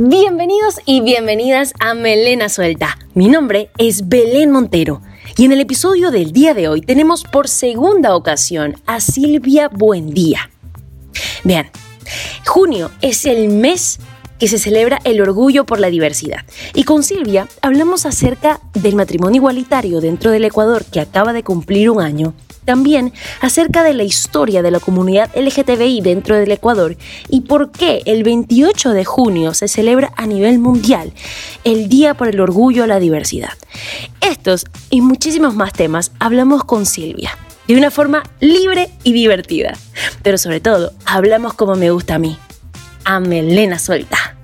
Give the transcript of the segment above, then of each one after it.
Bienvenidos y bienvenidas a Melena Suelta. Mi nombre es Belén Montero y en el episodio del día de hoy tenemos por segunda ocasión a Silvia Buendía. Vean, junio es el mes que se celebra el orgullo por la diversidad. Y con Silvia hablamos acerca del matrimonio igualitario dentro del Ecuador que acaba de cumplir un año. También acerca de la historia de la comunidad LGTBI dentro del Ecuador y por qué el 28 de junio se celebra a nivel mundial el Día por el Orgullo a la Diversidad. Estos y muchísimos más temas hablamos con Silvia de una forma libre y divertida. Pero sobre todo, hablamos como me gusta a mí, a melena suelta.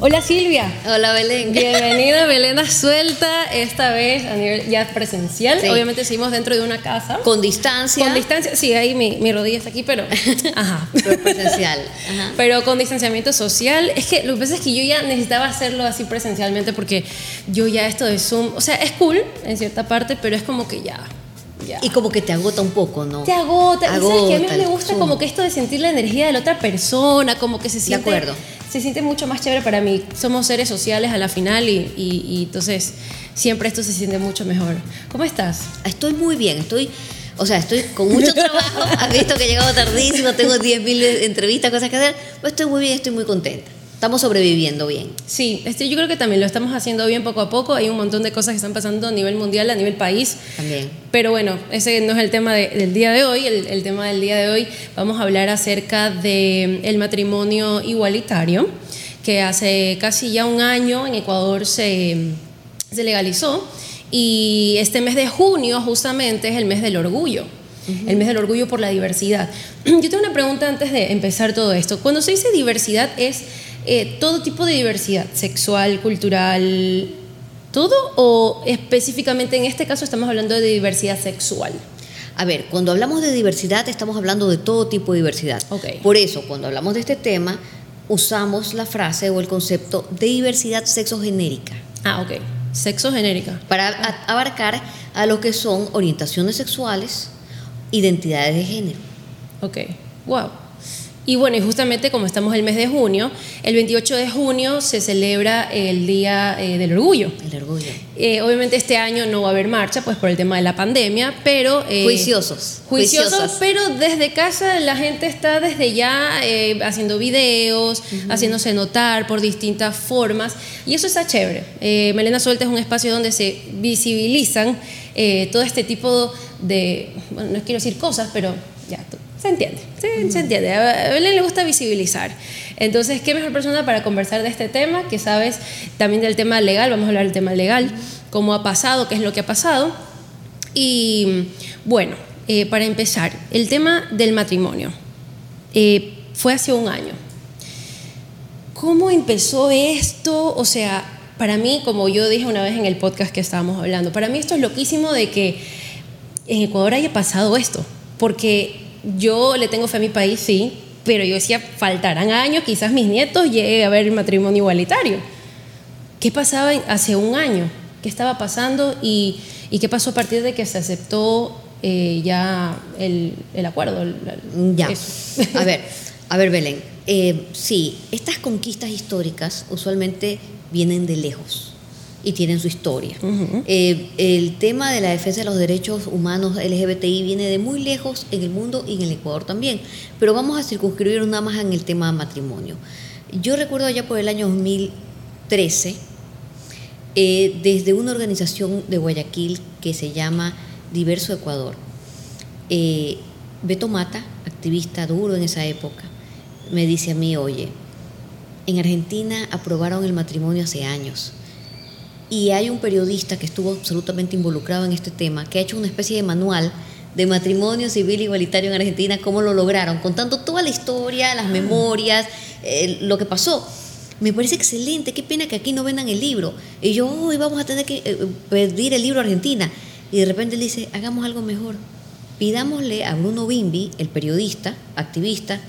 Hola Silvia. Hola Belén. Bienvenida Belena Suelta, esta vez a nivel ya presencial. Obviamente seguimos dentro de una casa. Con distancia. Con distancia, sí, ahí mi, mi rodilla está aquí, pero... Ajá. Pero presencial. Ajá. Pero con distanciamiento social. Es que lo que pasa es que yo ya necesitaba hacerlo así presencialmente porque yo ya esto de Zoom, o sea, es cool en cierta parte, pero es como que ya, y como que te agota un poco, ¿no? Te agota. agota y sabes que a mí me gusta como que esto de sentir la energía de la otra persona, como que se siente. De acuerdo. Se siente mucho más chévere para mí. Somos seres sociales a la final y, y, entonces siempre esto se siente mucho mejor. ¿Cómo estás? Estoy muy bien, estoy. O sea, estoy con mucho trabajo. Has visto que he llegado tardísimo, tengo 10.000 entrevistas, cosas que hacer. Pero estoy muy bien, estoy muy contenta estamos sobreviviendo bien. Sí, este, yo creo que también lo estamos haciendo bien poco a poco. Hay un montón de cosas que están pasando a nivel mundial, a nivel país. También. Pero bueno, ese no es el tema del día de hoy. El, tema del día de hoy vamos a hablar acerca del el matrimonio igualitario, que hace casi ya un año en Ecuador se, se legalizó. Y este mes de junio justamente es el mes del orgullo el mes del orgullo por la diversidad. Yo tengo una pregunta antes de empezar todo esto. Cuando se dice diversidad es eh, todo tipo de diversidad, sexual, cultural, todo, o específicamente en este caso estamos hablando de diversidad sexual? A ver, cuando hablamos de diversidad estamos hablando de todo tipo de diversidad. Por eso, cuando hablamos de este tema, usamos la frase o el concepto de diversidad sexogenérica. Ah, ok. Sexogenérica. Para abarcar a lo que son orientaciones sexuales, identidades de género. Ok. Wow. Y bueno, y justamente como estamos el mes de junio, el 28 de junio se celebra el Día eh, del Orgullo. El orgullo. Eh, obviamente este año no va a haber marcha, pues por el tema de la pandemia, pero... Eh, juiciosos. Juiciosos, pero desde casa la gente está desde ya haciendo videos, haciéndose notar por distintas formas, y eso está chévere. Melena Suelta es un espacio donde se visibilizan todo este tipo de, bueno, no quiero decir cosas, pero ya, se entiende, se, entiende. A Belén le gusta visibilizar. Entonces, ¿qué mejor persona para conversar de este tema? Que sabes también del tema legal, vamos a hablar del tema legal, cómo ha pasado, qué es lo que ha pasado. Y bueno, eh, para empezar, el tema del matrimonio. Eh, fue hace un año. ¿Cómo empezó esto? O sea, para mí, como yo dije una vez en el podcast que estábamos hablando, para mí esto es loquísimo de que en Ecuador haya pasado esto, porque yo le tengo fe a mi país, sí, pero yo decía, faltarán años, quizás mis nietos lleguen a ver el matrimonio igualitario. ¿Qué pasaba hace un año? ¿Qué estaba pasando y, qué pasó a partir de que se aceptó eh, ya el, acuerdo? ya. A ver, a ver, Belén. Eh, sí, estas conquistas históricas usualmente vienen de lejos y tienen su historia. Eh, el tema de la defensa de los derechos humanos LGBTI viene de muy lejos en el mundo y en el Ecuador también, pero vamos a circunscribir nada más en el tema matrimonio. Yo recuerdo allá por el año 2013, eh, desde una organización de Guayaquil que se llama Diverso Ecuador, eh, Beto Mata, activista duro en esa época, me dice a mí, oye, en Argentina aprobaron el matrimonio hace años y hay un periodista que estuvo absolutamente involucrado en este tema, que ha hecho una especie de manual de matrimonio civil igualitario en Argentina, cómo lo lograron, contando toda la historia, las memorias, eh, lo que pasó. Me parece excelente, qué pena que aquí no vendan el libro. Y yo, hoy vamos a tener que eh, pedir el libro a Argentina. Y de repente él dice, hagamos algo mejor. Pidámosle a Bruno Bimbi, el periodista, activista,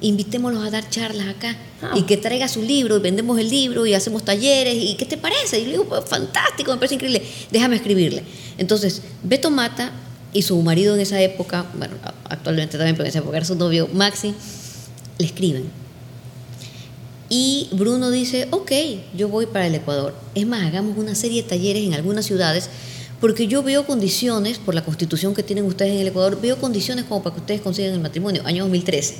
invitémoslos a dar charlas acá ah. y que traiga su libro y vendemos el libro y hacemos talleres y ¿qué te parece? Y le digo, pues, fantástico, me parece increíble, déjame escribirle. Entonces, Beto Mata y su marido en esa época, bueno, actualmente también, pero en esa época era su novio, Maxi, le escriben. Y Bruno dice, ok, yo voy para el Ecuador. Es más, hagamos una serie de talleres en algunas ciudades, porque yo veo condiciones, por la constitución que tienen ustedes en el Ecuador, veo condiciones como para que ustedes consigan el matrimonio, año 2013.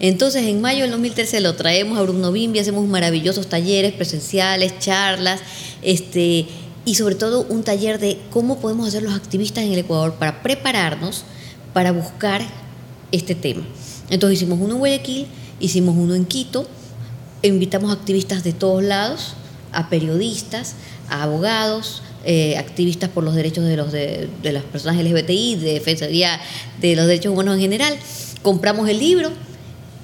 Entonces, en mayo del 2013 lo traemos a Bruno Bimbi, hacemos maravillosos talleres presenciales, charlas, este, y sobre todo un taller de cómo podemos hacer los activistas en el Ecuador para prepararnos para buscar este tema. Entonces hicimos uno en Guayaquil, hicimos uno en Quito, invitamos activistas de todos lados, a periodistas, a abogados, eh, activistas por los derechos de, los de, las personas LGBTI, de defensoría de los derechos humanos en general. Compramos el libro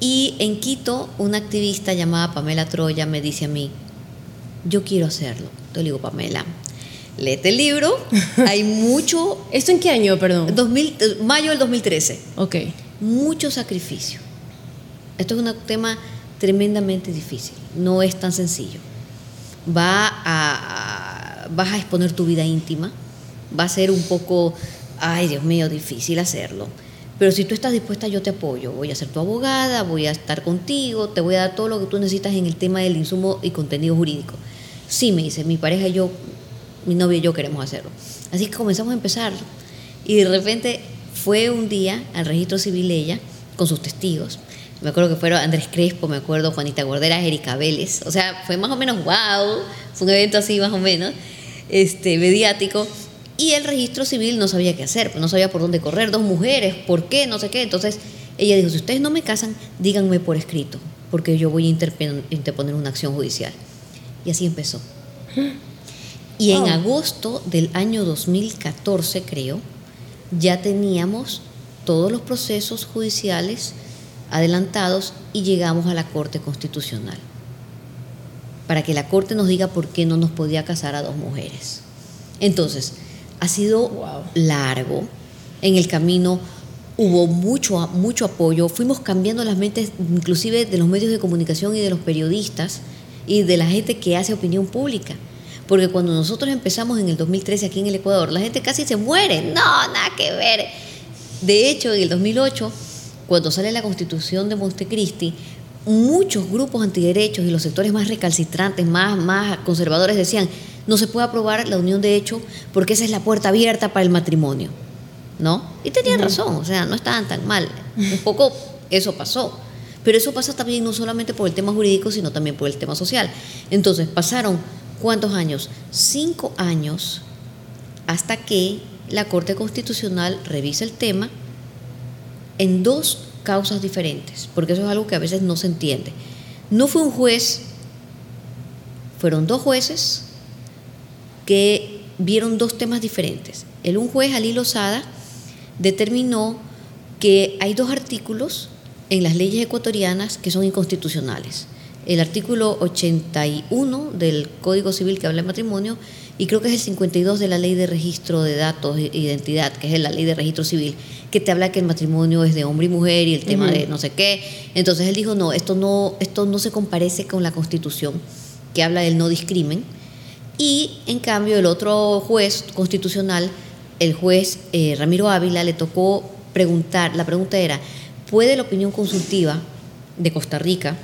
y en Quito una activista llamada Pamela Troya me dice a mí, yo quiero hacerlo. Yo le digo, Pamela, léete el libro, hay mucho... ¿Esto en qué año, perdón? 2000, mayo del 2013. Ok. Mucho sacrificio. Esto es un tema tremendamente difícil, no es tan sencillo. Va a, vas a exponer tu vida íntima, va a ser un poco, ay Dios mío, difícil hacerlo. Pero si tú estás dispuesta, yo te apoyo. Voy a ser tu abogada, voy a estar contigo, te voy a dar todo lo que tú necesitas en el tema del insumo y contenido jurídico. Sí, me dice, mi pareja y yo, mi novio y yo queremos hacerlo. Así que comenzamos a empezar. Y de repente fue un día al registro civil ella, con sus testigos. Me acuerdo que fueron Andrés Crespo, me acuerdo Juanita Gordera, Erika Vélez. O sea, fue más o menos wow, fue un evento así más o menos, este, mediático. Y el registro civil no sabía qué hacer, no sabía por dónde correr, dos mujeres, por qué, no sé qué. Entonces ella dijo, si ustedes no me casan, díganme por escrito, porque yo voy a interponer una acción judicial. Y así empezó. Y en agosto del año 2014, creo, ya teníamos todos los procesos judiciales adelantados y llegamos a la Corte Constitucional para que la Corte nos diga por qué no nos podía casar a dos mujeres. Entonces, ha sido largo. En el camino hubo mucho, mucho apoyo. Fuimos cambiando las mentes, inclusive de los medios de comunicación y de los periodistas y de la gente que hace opinión pública. Porque cuando nosotros empezamos en el 2013 aquí en el Ecuador, la gente casi se muere. No, nada que ver. De hecho, en el 2008, cuando sale la constitución de Montecristi, muchos grupos antiderechos y los sectores más recalcitrantes, más, más conservadores decían, no se puede aprobar la unión de hecho porque esa es la puerta abierta para el matrimonio. ¿No? Y tenían razón, o sea, no estaban tan mal. Un poco eso pasó. Pero eso pasa también no solamente por el tema jurídico, sino también por el tema social. Entonces, pasaron cuántos años? Cinco años hasta que la Corte Constitucional revisa el tema en dos causas diferentes, porque eso es algo que a veces no se entiende. No fue un juez, fueron dos jueces que vieron dos temas diferentes. El un juez, Ali Lozada, determinó que hay dos artículos en las leyes ecuatorianas que son inconstitucionales. El artículo 81 del Código Civil que habla de matrimonio y creo que es el 52 de la Ley de Registro de Datos e Identidad, que es la Ley de Registro Civil, que te habla que el matrimonio es de hombre y mujer y el tema de no sé qué. Entonces él dijo, no, esto no, esto no se comparece con la Constitución, que habla del no discrimen. Y en cambio el otro juez constitucional, el juez eh, Ramiro Ávila, le tocó preguntar, la pregunta era, ¿puede la opinión consultiva de Costa Rica,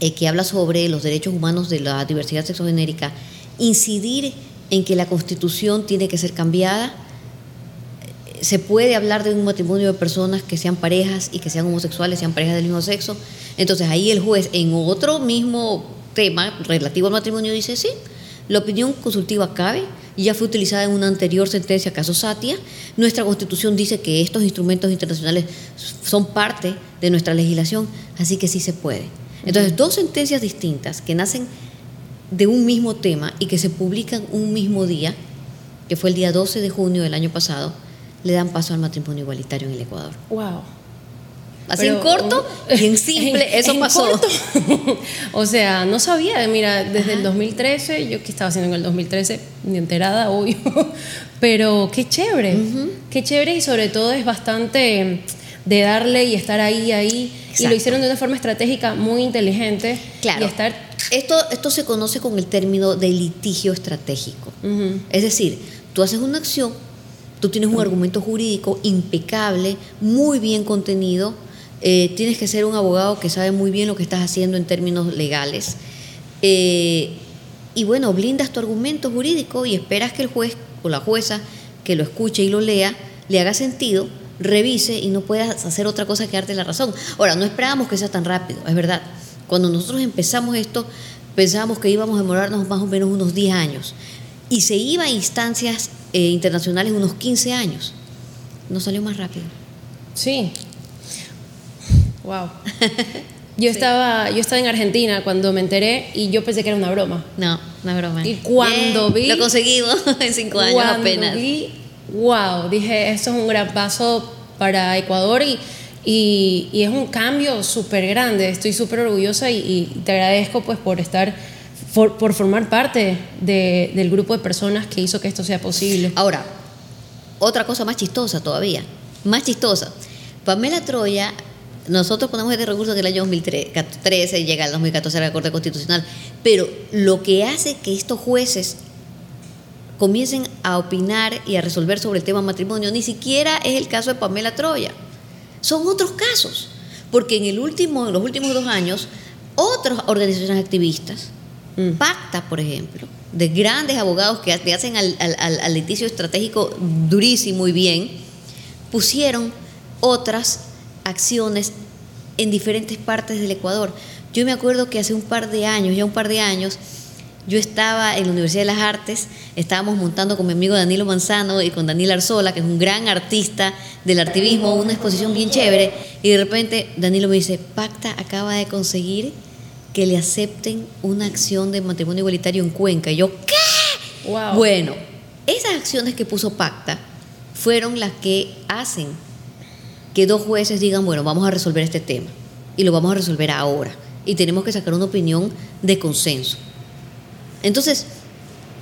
eh, que habla sobre los derechos humanos de la diversidad sexogenérica, incidir en que la constitución tiene que ser cambiada. Se puede hablar de un matrimonio de personas que sean parejas y que sean homosexuales, sean parejas del mismo sexo. Entonces ahí el juez en otro mismo tema relativo al matrimonio dice, sí, la opinión consultiva cabe, ya fue utilizada en una anterior sentencia, caso Satia. Nuestra constitución dice que estos instrumentos internacionales son parte de nuestra legislación, así que sí se puede. Entonces, dos sentencias distintas que nacen de un mismo tema y que se publican un mismo día, que fue el día 12 de junio del año pasado, le dan paso al matrimonio igualitario en el Ecuador. Wow. Así en corto y en simple, eso pasó. o sea, no sabía, mira, desde el 2013, yo que estaba haciendo en el 2013, ni enterada, obvio, pero qué chévere, qué chévere y sobre todo es bastante de darle y estar ahí, ahí. Y lo hicieron de una forma estratégica muy inteligente. Claro. Y estar... esto, esto se conoce con el término de litigio estratégico. Es decir, tú haces una acción Tú tienes un argumento jurídico impecable, muy bien contenido. Eh, tienes que ser un abogado que sabe muy bien lo que estás haciendo en términos legales. Eh, y bueno, blindas tu argumento jurídico y esperas que el juez o la jueza que lo escuche y lo lea le haga sentido, revise y no puedas hacer otra cosa que darte la razón. Ahora, no esperábamos que sea tan rápido, es verdad. Cuando nosotros empezamos esto, pensábamos que íbamos a demorarnos más o menos unos 10 años. Y se iba a instancias eh, internacionales unos 15 años. Nos salió más rápido. Sí. Wow. Yo, estaba, yo estaba en Argentina cuando me enteré y yo pensé que era una broma. No, es broma. Y cuando vi- Lo conseguimos en 5 años Cuando apenas. vi, wow, dije, esto es un gran paso para Ecuador y, y, y es un cambio súper grande. Estoy súper orgullosa y, y te agradezco pues por estar, por, por formar parte de- del grupo de personas que hizo que esto sea posible. Ahora, otra cosa más chistosa todavía, más chistosa. Pamela Troya, nosotros ponemos este recurso en el año 2013, llega al 2014 a la Corte Constitucional, pero lo que hace que estos jueces comiencen a opinar y a resolver sobre el tema matrimonio ni siquiera es el caso de Pamela Troya. Son otros casos, porque en, el último, en los últimos dos años, otras organizaciones activistas, Mm. Pacta, por ejemplo, de grandes abogados que le hacen al, al- al- al litigio estratégico durísimo y bien, pusieron otras acciones en diferentes partes del Ecuador. Yo me acuerdo que hace un par de años, ya un par de años, yo estaba en la Universidad de las Artes, estábamos montando con mi amigo Danilo Manzano y con Daniel Arzola, que es un gran artista del artivismo, una exposición bien chévere, y de repente Danilo me dice, Pacta acaba de conseguir que le acepten una acción de matrimonio igualitario en Cuenca. Y yo, ¿qué? Wow. Bueno, esas acciones que puso Pacta fueron las que hacen que dos jueces digan, bueno, vamos a resolver este tema y lo vamos a resolver ahora y tenemos que sacar una opinión de consenso. Entonces,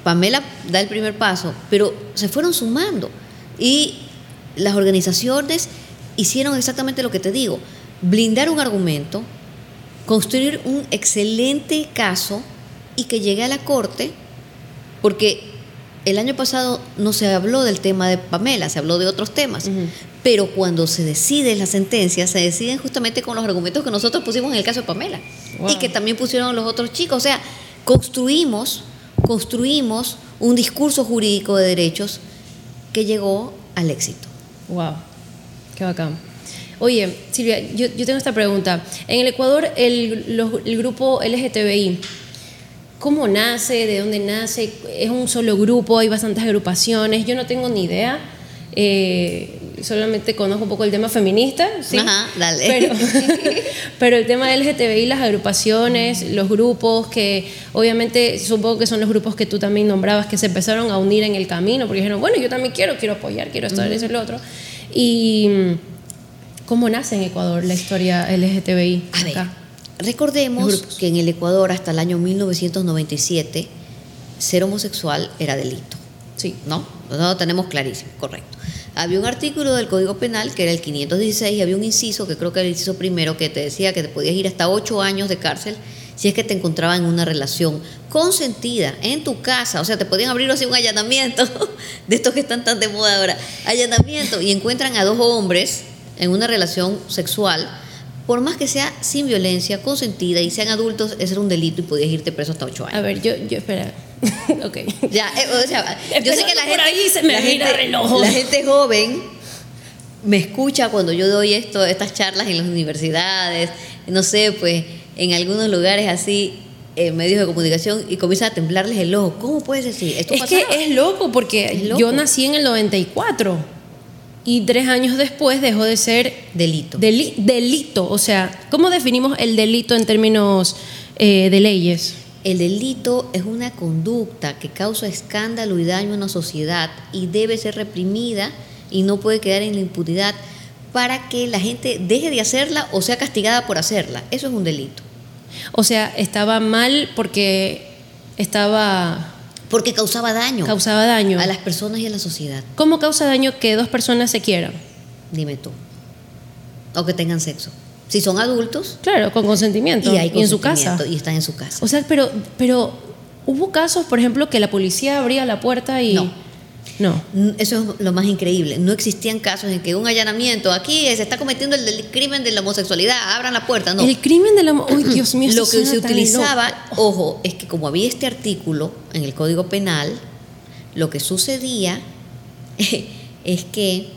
Pamela da el primer paso, pero se fueron sumando y las organizaciones hicieron exactamente lo que te digo, blindar un argumento, construir un excelente caso y que llegue a la corte, porque el año pasado no se habló del tema de Pamela, se habló de otros temas, pero cuando se decide la sentencia, se deciden justamente con los argumentos que nosotros pusimos en el caso de Pamela Wow. y que también pusieron los otros chicos. O sea, construimos, construimos un discurso jurídico de derechos que llegó al éxito. Wow, qué bacán. Oye, Silvia, yo, yo tengo esta pregunta. En el Ecuador, el, los- el grupo LGTBI, ¿cómo nace? ¿De dónde nace? ¿Es un solo grupo? ¿Hay bastantes agrupaciones? Yo no tengo ni idea. Eh, solamente conozco un poco el tema feminista, ¿sí? Ajá, dale. Pero, pero el tema del LGTBI, las agrupaciones, los grupos que obviamente supongo que son los grupos que tú también nombrabas que se empezaron a unir en el camino porque dijeron, bueno, yo también quiero, quiero apoyar, quiero estar, eso y lo otro. Y mm, ¿cómo nace en Ecuador la historia LGTBI? A ver, recordemos que en el Ecuador hasta el año 1997 ser homosexual era delito. Sí. ¿no? Nosotros lo tenemos clarísimo, correcto. Había un artículo del Código Penal que era el 516 y había un inciso, que creo que era el inciso primero, que te decía que te podías ir hasta ocho años de cárcel si es que te encontraba en una relación consentida en tu casa. O sea, te podían abrir así un allanamiento de estos que están tan de moda ahora. Allanamiento y encuentran a dos hombres en una relación sexual. Por más que sea sin violencia, consentida y sean adultos, ese era un delito y podías irte preso hasta ocho años. A ver, yo, yo espera. ok. Ya, eh, o sea, yo sé que la gente, ahí se me la, gente reloj. la gente joven me escucha cuando yo doy esto, estas charlas en las universidades, no sé, pues en algunos lugares así, en medios de comunicación, y comienza a temblarles el ojo. ¿Cómo puedes decir? Esto Es que es loco porque Es loco. yo nací en el 94 y tres años después dejó de ser delito. deli- delito. O sea, ¿cómo definimos el delito en términos eh, de leyes? El delito es una conducta que causa escándalo y daño a una sociedad y debe ser reprimida y no puede quedar en la impunidad para que la gente deje de hacerla o sea castigada por hacerla. Eso es un delito. O sea, estaba mal porque estaba Porque causaba daño causaba daño. a las personas y a la sociedad. ¿Cómo causa daño que dos personas se quieran? Dime tú. O que tengan sexo. Si son adultos Claro, con consentimiento y hay en su casa. y están en su casa. O sea, pero pero hubo casos, por ejemplo, que la policía abría la puerta y No. No. Eso es lo más increíble. No existían casos en que un allanamiento, aquí se está cometiendo el, crimen de la homosexualidad, abran la puerta. No. El crimen de la homosexualidad. Dios mío, Lo que se utilizaba, ojo, es que como había este artículo en el Código Penal, lo que sucedía es que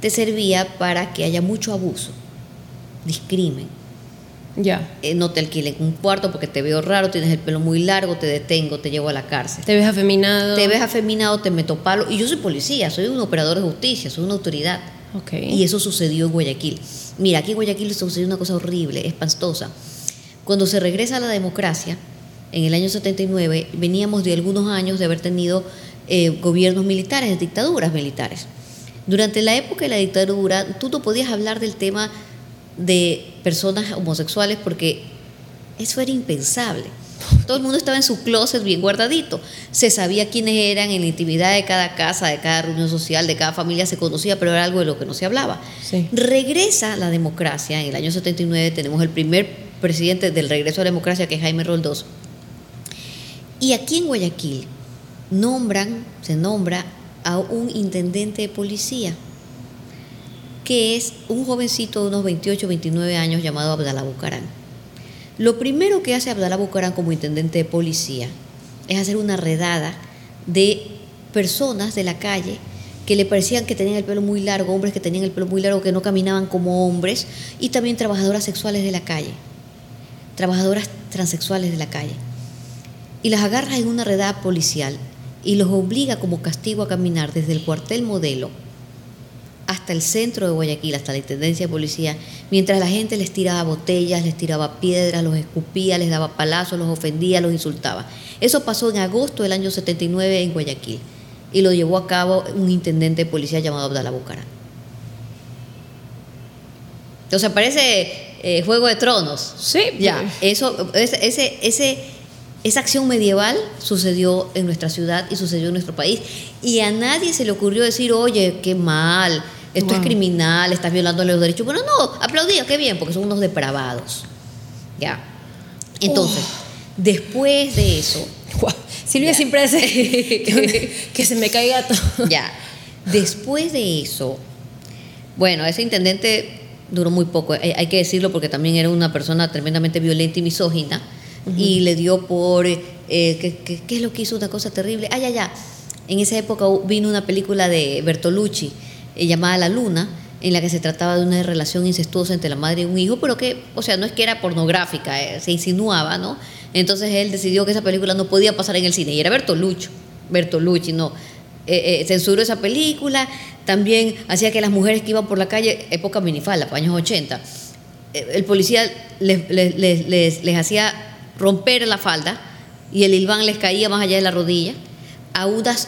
te servía para que haya mucho abuso, discrimen ya. Eh, no te alquilen un cuarto porque te veo raro, tienes el pelo muy largo, te detengo, te llevo a la cárcel. Te ves afeminado. Te ves afeminado, te meto palo. Y yo soy policía, soy un operador de justicia, soy una autoridad. Okay. Y eso sucedió en Guayaquil. Mira, aquí en Guayaquil sucedió una cosa horrible, espantosa. Cuando se regresa a la democracia, en el año 79, veníamos de algunos años de haber tenido eh, gobiernos militares, dictaduras militares. Durante la época de la dictadura, tú no podías hablar del tema de personas homosexuales porque eso era impensable. Todo el mundo estaba en su closet bien guardadito. Se sabía quiénes eran en la intimidad de cada casa, de cada reunión social, de cada familia se conocía, pero era algo de lo que no se hablaba. Regresa la democracia. En el año 79 tenemos el primer presidente del regreso a la democracia, que es Jaime Roldós. Y aquí en Guayaquil nombran, se nombra a un intendente de policía que es un jovencito de unos 28, 29 años llamado Abdalá Bucarán. Lo primero que hace Abdalá Bucarán como intendente de policía es hacer una redada de personas de la calle que le parecían que tenían el pelo muy largo, hombres que tenían el pelo muy largo, que no caminaban como hombres, y también trabajadoras sexuales de la calle, trabajadoras transexuales de la calle. Y las agarra en una redada policial y los obliga como castigo a caminar desde el cuartel modelo hasta el centro de Guayaquil, hasta la Intendencia de Policía, mientras la gente les tiraba botellas, les tiraba piedras, los escupía, les daba palazos, los ofendía, los insultaba. Eso pasó en agosto del año 79 en Guayaquil y lo llevó a cabo un intendente de policía llamado Abdalá Bucarán. Entonces parece eh, Juego de Tronos. Sí. Ya, eso, ese, ese, esa acción medieval sucedió en nuestra ciudad y sucedió en nuestro país. Y a nadie se le ocurrió decir, oye, qué mal, esto es criminal, estás violando los derechos. Bueno, no, aplaudía, qué bien, porque son unos depravados. Ya. Entonces, después de eso. Silvia siempre hace que, se me caiga todo. Ya. Después de eso, bueno, ese intendente duró muy poco, hay, hay que decirlo porque también era una persona tremendamente violenta y misógina. Y le dio por. Eh, ¿qué, es lo que hizo? Una cosa terrible. Ah, ya, ya. En esa época vino una película de Bertolucci eh, llamada La Luna, en la que se trataba de una relación incestuosa entre la madre y un hijo, pero que, o sea, no es que era pornográfica, eh, se insinuaba, ¿no? Entonces él decidió que esa película no podía pasar en el cine, y era Bertolucci, Bertolucci, no. Eh, censuró esa película, también hacía que las mujeres que iban por la calle, época minifalda, años 80, el policía les, les, hacía romper la falda y el ilván les caía más allá de la rodilla. A unas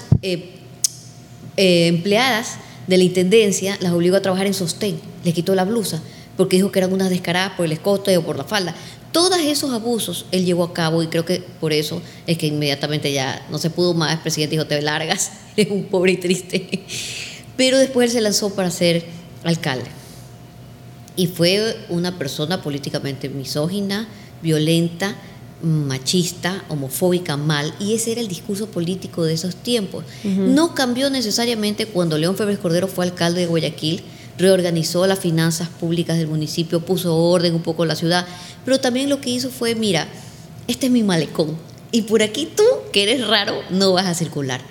empleadas de la intendencia las obligó a trabajar en sostén, les quitó la blusa, porque dijo que eran unas descaradas por el escote o por la falda. Todos esos abusos él llevó a cabo y creo que por eso es que inmediatamente ya no se pudo más, presidente dijo, te largas, eres un pobre y triste. Pero después él se lanzó para ser alcalde. Y fue una persona políticamente misógina, violenta, machista, homofóbica, mal, y ese era el discurso político de esos tiempos. No cambió necesariamente cuando León Febres Cordero fue alcalde de Guayaquil, reorganizó las finanzas públicas del municipio, puso orden un poco en la ciudad, pero también lo que hizo fue, mira, este es mi malecón, y por aquí tú, que eres raro, no vas a circular.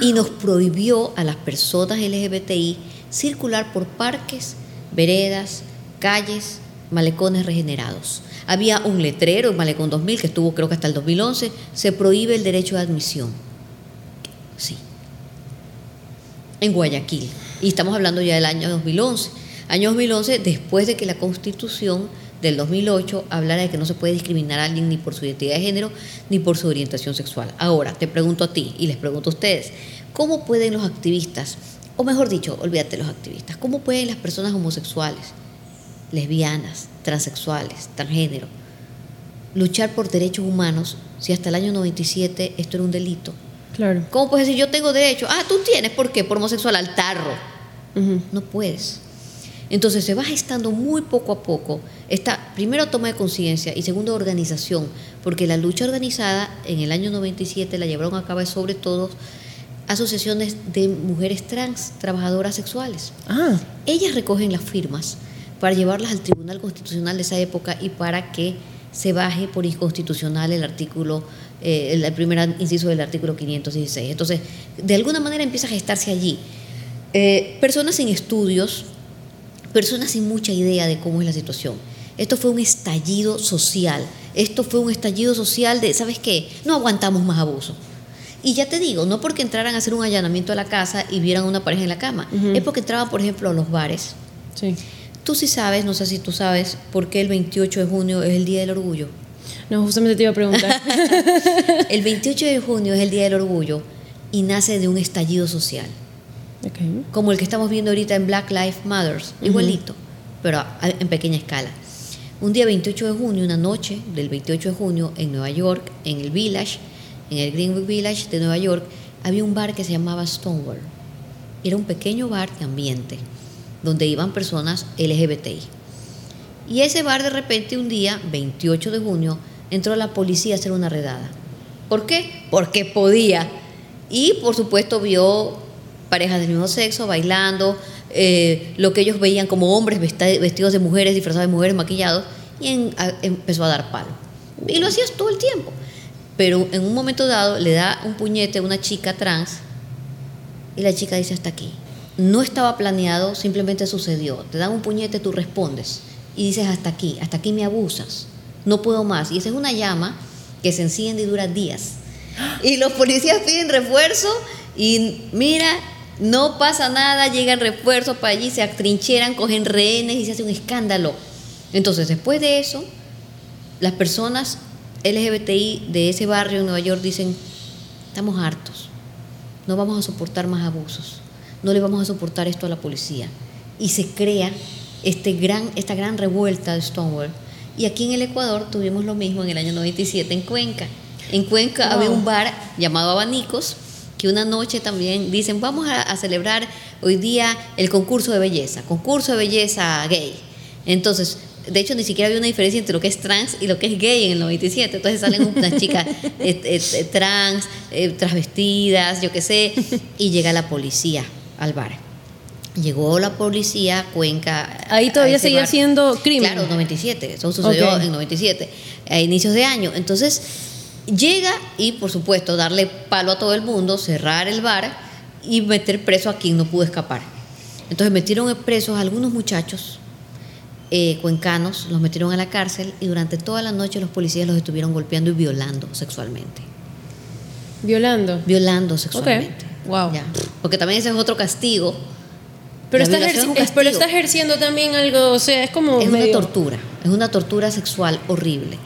Y nos prohibió a las personas LGBTI circular por parques, veredas, calles, malecones regenerados. Había un letrero en Malecón 2000 que estuvo creo que hasta el 2011, se prohíbe el derecho de admisión. Sí. En Guayaquil. Y estamos hablando ya del año 2011. Año 2011, después de que la Constitución del 2008 hablara de que no se puede discriminar a alguien ni por su identidad de género ni por su orientación sexual. Ahora, te pregunto a ti y les pregunto a ustedes, ¿cómo pueden los activistas, o mejor dicho, olvídate los activistas, cómo pueden las personas homosexuales, lesbianas, transexuales, transgénero, luchar por derechos humanos si hasta el año 97 esto era un delito. Claro. ¿Cómo puedes decir yo tengo derecho? Ah, tú tienes, ¿por qué? Por homosexual al tarro. No puedes. Entonces se va gestando muy poco a poco esta primero toma de conciencia y segundo organización, porque la lucha organizada en el año 97 la llevaron a cabo sobre todo asociaciones de mujeres trans, trabajadoras sexuales. Ah, Ellas recogen las firmas para llevarlas al Tribunal Constitucional de esa época y para que se baje por inconstitucional el artículo, eh, el, primer inciso del artículo 516. Entonces, de alguna manera empieza a gestarse allí. Eh, personas sin estudios, personas sin mucha idea de cómo es la situación. Esto fue un estallido social. Esto fue un estallido social de, ¿sabes qué? No aguantamos más abuso. Y ya te digo, no porque entraran a hacer un allanamiento a la casa y vieran a una pareja en la cama, Ujú. es porque entraban, por ejemplo, a los bares. sí. Tú sí sabes, no sé si tú sabes, por qué el 28 de junio es el Día del Orgullo. No, justamente te iba a preguntar. El 28 de junio es el Día del Orgullo y nace de un estallido social, como el que estamos viendo ahorita en Black Lives Matter, igualito, pero en pequeña escala. Un día 28 de junio, una noche del 28 de junio, en Nueva York, en el Village, en el Greenwood Village de Nueva York, había un bar que se llamaba Stonewall. Era un pequeño bar de ambiente donde iban personas LGBTI. Y ese bar de repente un día, 28 de junio, entró la policía a hacer una redada. ¿Por qué? Porque podía. Y por supuesto vio parejas del mismo sexo bailando, eh, lo que ellos veían como hombres vestidos de mujeres, disfrazados de mujeres, maquillados, y empezó a dar palo. Y lo hacías todo el tiempo. Pero en un momento dado le da un puñete a una chica trans y la chica dice hasta aquí. No estaba planeado, simplemente sucedió. Te dan un puñete, tú respondes. Y dices hasta aquí, hasta aquí me abusas. No puedo más. Y esa es una llama que se enciende y dura días. Y los policías piden refuerzo y mira, no pasa nada, llegan refuerzos para allí, se atrincheran, cogen rehenes y se hace un escándalo. Entonces, después de eso, las personas LGBTI de ese barrio en Nueva York dicen, estamos hartos, no vamos a soportar más abusos, no le vamos a soportar esto a la policía. Y se crea este gran, esta gran revuelta de Stonewall. Y aquí en el Ecuador tuvimos lo mismo en el año 97 en Cuenca. En Cuenca Wow. había un bar llamado Abanicos, que una noche también dicen, vamos a, a celebrar hoy día el concurso de belleza, concurso de belleza gay. Entonces, de hecho, ni siquiera había una diferencia entre lo que es trans y lo que es gay en el 97. Entonces salen unas chicas eh, eh, eh, trans, eh, transvestidas, yo qué sé, y llega la policía al bar. Llegó la policía a Cuenca. Ahí todavía seguía bar. siendo crimen. Claro, 97. Eso sucedió Ok. en 97, a inicios de año. Entonces, llega y, por supuesto, darle palo a todo el mundo, cerrar el bar y meter preso a quien no pudo escapar. Entonces, metieron presos a algunos muchachos eh, cuencanos, los metieron a la cárcel y durante toda la noche los policías los estuvieron golpeando y violando sexualmente. Violando. Violando sexualmente. Wow. Ya. Porque también ese es otro castigo. Pero está, es es- pero está ejerciendo también algo, o sea, es como Es una medio- tortura, es una tortura sexual horrible.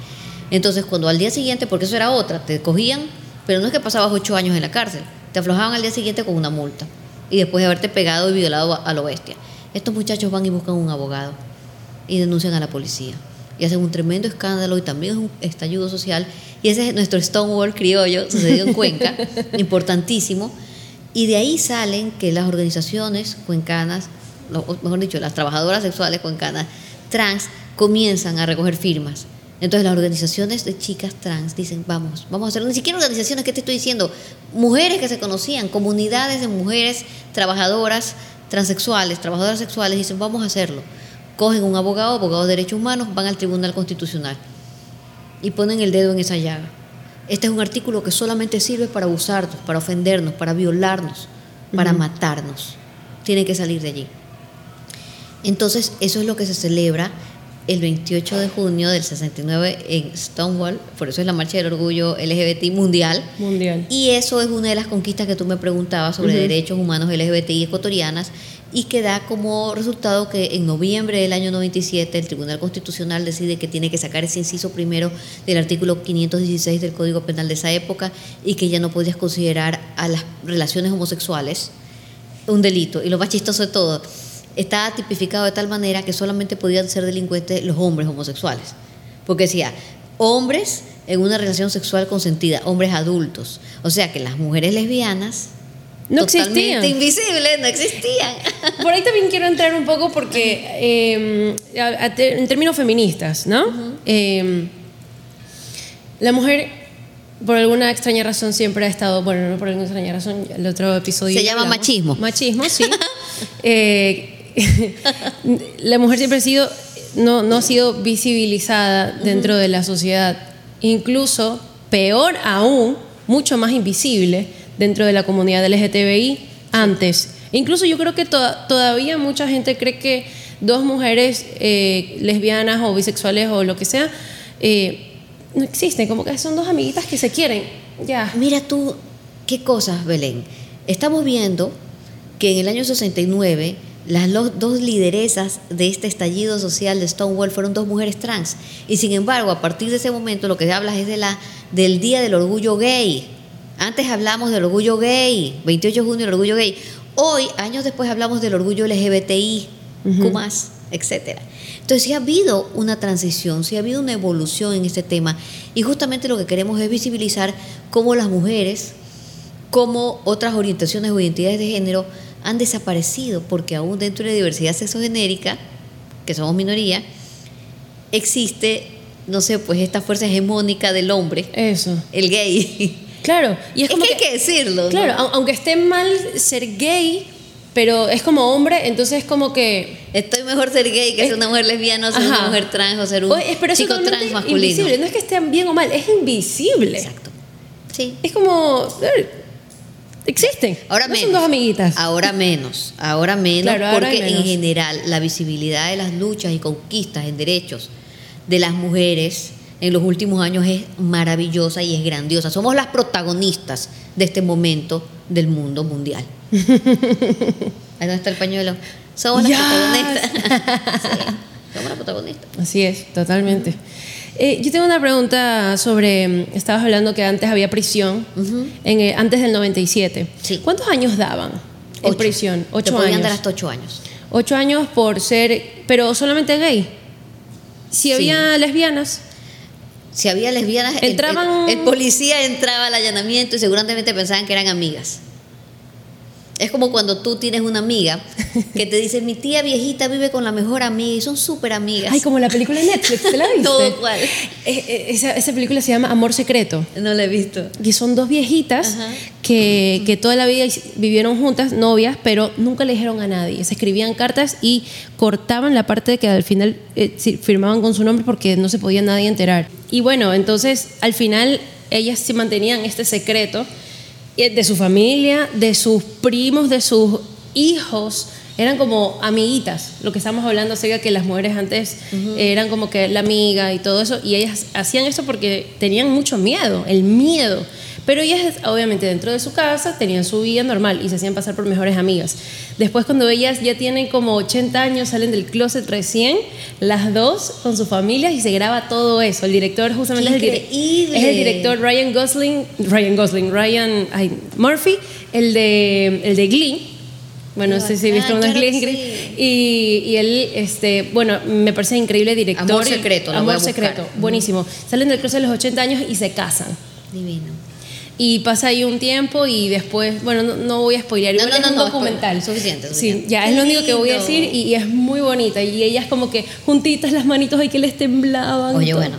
Entonces, cuando al día siguiente, porque eso era otra, te cogían, pero no es que pasabas ocho años en la cárcel, te aflojaban al día siguiente con una multa y después de haberte pegado y violado a, a lo bestia. Estos muchachos van y buscan un abogado y denuncian a la policía y hacen un tremendo escándalo y también es un estallido social. Y ese es nuestro Stonewall criollo, sucedido en Cuenca, importantísimo. Y de ahí salen que las organizaciones cuencanas, mejor dicho, las trabajadoras sexuales cuencanas trans comienzan a recoger firmas. Entonces las organizaciones de chicas trans dicen, vamos, vamos a hacerlo. Ni siquiera organizaciones, ¿qué te estoy diciendo? Mujeres que se conocían, comunidades de mujeres trabajadoras transexuales, trabajadoras sexuales, dicen, vamos a hacerlo. Cogen un abogado, abogado de derechos humanos, van al Tribunal Constitucional y ponen el dedo en esa llaga. Este es un artículo que solamente sirve para abusarnos, para ofendernos, para violarnos, para matarnos. Tiene que salir de allí. Entonces, eso es lo que se celebra el 28 de junio del 69 en Stonewall, por eso es la Marcha del Orgullo LGBT mundial. mundial. Y eso es una de las conquistas que tú me preguntabas sobre derechos humanos LGBTI ecuatorianas y que da como resultado que en noviembre del año 97 el Tribunal Constitucional decide que tiene que sacar ese inciso primero del artículo 516 del Código Penal de esa época y que ya no podías considerar a las relaciones homosexuales un delito. Y lo más chistoso de todo, estaba tipificado de tal manera que solamente podían ser delincuentes los hombres homosexuales. Porque decía, hombres en una relación sexual consentida, hombres adultos. O sea que las mujeres lesbianas, No totalmente existían. invisibles, no existían. Por ahí también quiero entrar un poco porque, eh, a- a te- en términos feministas, ¿no? Eh, la mujer por alguna extraña razón siempre ha estado, bueno, no por alguna extraña razón, el otro episodio... Se llama machismo. Machismo, sí. Eh, la mujer siempre ha sido, no, no ha sido visibilizada dentro de la sociedad, incluso peor aún, mucho más invisible dentro de la comunidad LGTBI antes. Incluso yo creo que todavía mucha gente cree que dos mujeres eh, lesbianas o bisexuales o lo que sea, eh, no existen, como que son dos amiguitas que se quieren. Ya. Mira tú, qué cosas, Belén. Estamos viendo que en el año 69 las dos lideresas de este estallido social de Stonewall fueron dos mujeres trans. Y sin embargo, a partir de ese momento lo que hablas es de la, del Día del Orgullo Gay. Antes hablamos del orgullo gay, 28 de junio el orgullo gay. Hoy, años después, hablamos del orgullo LGBTI, uh más, etcétera. Entonces sí ha habido una transición, sí ha habido una evolución en este tema y justamente lo que queremos es visibilizar cómo las mujeres, cómo otras orientaciones o identidades de género han desaparecido porque aún dentro de la diversidad sexogenérica, que somos minoría, existe, no sé, pues esta fuerza hegemónica del hombre, Eso. el gay. Claro, y es, como que, hay que decirlo. Claro, aunque esté mal ser gay, pero es como hombre, entonces es como que... Estoy mejor ser gay que ser una mujer lesbiana o ser una mujer trans o ser un chico trans masculino. Invisible. No es que estén bien o mal, es invisible. Exacto. Sí. Es como... Existen. Ahora menos. Son dos amiguitas. Ahora menos. Ahora menos. porque en general la visibilidad de las luchas y conquistas en derechos de las mujeres en los últimos años es maravillosa y es grandiosa. Somos las protagonistas de este momento del mundo mundial. Ahí donde está el pañuelo. Somos las protagonistas. somos las protagonistas. Así es, totalmente. Eh, yo tengo una pregunta sobre, mm, estabas hablando que antes había prisión, en, eh, antes del 97. Sí. ¿Cuántos años daban en prisión? Ocho Te años. dar hasta ocho años. Ocho años por ser, pero solamente gay. Si había lesbianas. Si había lesbianas, Entraban... el, policía entraba al allanamiento y seguramente pensaban que eran amigas. Es como cuando tú tienes una amiga que te dice, mi tía viejita vive con la mejor amiga y son súper amigas. Ay, como la película de Netflix, ¿te la viste? Todo cual. Eh, eh, esa, esa, película se llama Amor Secreto. No la he visto. Y son dos viejitas que, que, toda la vida vivieron juntas, novias, pero nunca le dijeron a nadie. Se escribían cartas y cortaban la parte de que al final eh, firmaban con su nombre porque no se podía nadie enterar. Y bueno, entonces al final ellas se mantenían este secreto de su familia, de sus primos, de sus hijos, eran como amiguitas, lo que estamos hablando acerca que las mujeres antes eran como que la amiga y todo eso, y ellas hacían eso porque tenían mucho miedo, el miedo pero ellas, obviamente, dentro de su casa tenían su vida normal y se hacían pasar por mejores amigas. Después, cuando ellas ya tienen como 80 años, salen del closet recién, las dos con sus familias y se graba todo eso. El director, justamente, es el, es el, director Ryan Gosling, Ryan Gosling, Ryan Murphy, el de, el de Glee. Bueno, no sé si viste unas Glee. Y, y, él, este, bueno, me parece increíble director. Amor secreto, Amor secreto, buenísimo. Salen del closet a los 80 años y se casan. Divino. Y pasa ahí un tiempo y después, bueno, no, voy a spoilear, no, no, es un documental. Suficiente, Sí, ya es lo único que voy a decir y, es muy bonita. Y ellas como que juntitas las manitos ahí que les temblaban. Oye, bueno,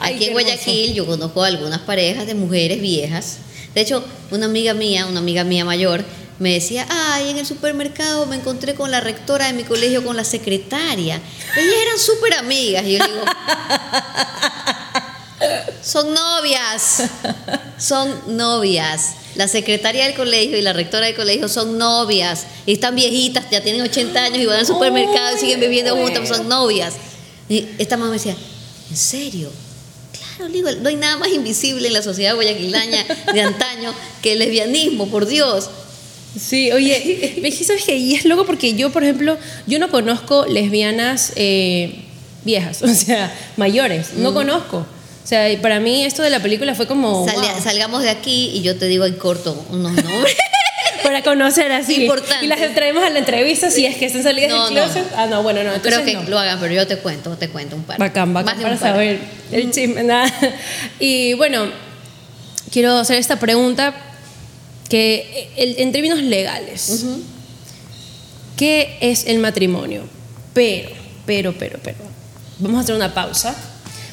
aquí en Guayaquil yo conozco algunas parejas de mujeres viejas. De hecho, una amiga mía, una amiga mía mayor, me decía, ay, en el supermercado me encontré con la rectora de mi colegio, con la secretaria. Ellas eran súper amigas. Y yo digo, son novias. Son novias. La secretaria del colegio y la rectora del colegio son novias. Y están viejitas, ya tienen 80 años y van al supermercado y siguen viviendo juntas, son novias. Y esta mamá me decía, ¿en serio? Claro, digo, no hay nada más invisible en la sociedad guayaquilaña de antaño que el lesbianismo, por Dios. Sí, oye, ¿sabes qué? Y es loco porque yo, por ejemplo, yo no conozco lesbianas eh, viejas, o sea, mayores, no conozco. O sea, para mí esto de la película fue como... Salgamos de aquí y yo te digo en corto unos nombres. para conocer así. Importante. Y las traemos a la entrevista si es que están salidas del closet. Ah, no, bueno, no. Creo que lo hagan, pero yo te cuento, te cuento un par. Bacán, bacán para saber el chisme. Nada. Y bueno, quiero hacer esta pregunta que en términos legales, ¿qué es el matrimonio? Pero, pero, pero, pero, vamos a hacer una pausa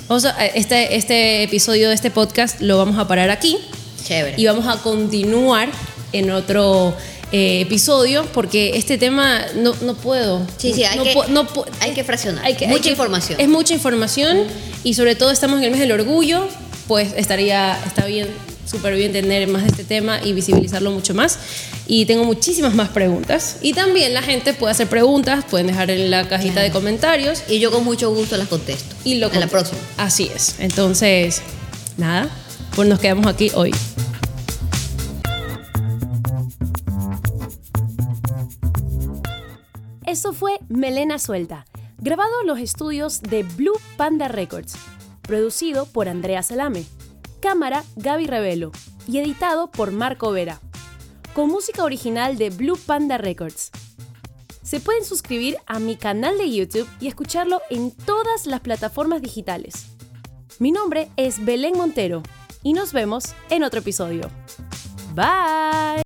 Vamos a- este, este episodio de este podcast lo vamos a parar aquí Chévere. y vamos a continuar en otro eh, episodio porque este tema no, no puedo. Sí, sí, hay no que- no hay que fraccionar. hay que- Mucha hay que- información. Es mucha información y sobre todo estamos en el mes del orgullo, pues estaría, está bien, súper bien tener más de este tema y visibilizarlo mucho más. Y tengo muchísimas más preguntas. Y también la gente puede hacer preguntas, pueden dejar en la cajita de comentarios Y yo con mucho gusto las contesto. y lo En la próxima. Así es. Entonces, nada, pues nos quedamos aquí hoy. Eso fue Melena Suelta, grabado en los estudios de Blue Panda Records, producido por Andrea Salame, cámara Gaby Revelo y editado por Marco Vera, con música original de Blue Panda Records. Se pueden suscribir a mi canal de YouTube y escucharlo en todas las plataformas digitales. Mi nombre es Belén Montero y nos vemos en otro episodio. Bye.